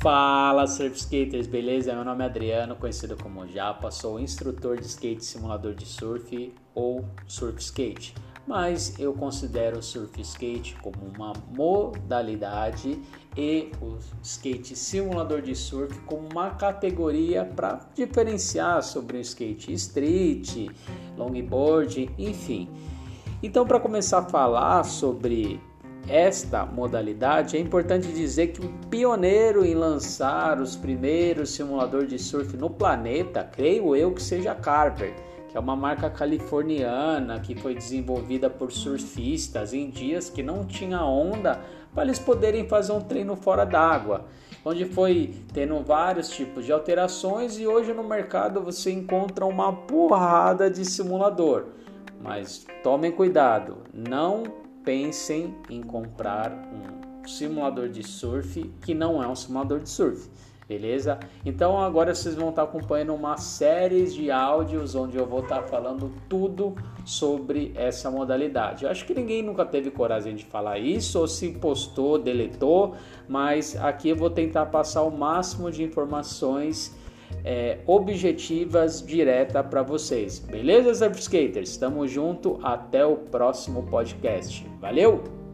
Fala surf skaters, beleza? Meu nome é Adriano, conhecido como Japa, sou instrutor de skate simulador de surf ou surf skate, mas eu considero o surf skate como uma modalidade e o skate simulador de surf como uma categoria para diferenciar sobre o skate street, longboard, enfim. Então, para começar a falar sobre esta modalidade, é importante dizer que o pioneiro em lançar os primeiros simuladores de surf no planeta, creio eu que seja Carver, que é uma marca californiana que foi desenvolvida por surfistas em dias que não tinha onda para eles poderem fazer um treino fora d'água, onde foi tendo vários tipos de alterações e hoje no mercado você encontra uma porrada de simulador. Mas tomem cuidado, não pensem em comprar um simulador de surf que não é um simulador de surf, beleza? Então agora vocês vão estar acompanhando uma série de áudios onde eu vou estar falando tudo sobre essa modalidade. Eu acho que ninguém nunca teve coragem de falar isso ou se postou, deletou, mas aqui eu vou tentar passar o máximo de informações é, objetivas direta para vocês. Beleza, Surf Skaters? Tamo junto, até o próximo podcast. Valeu!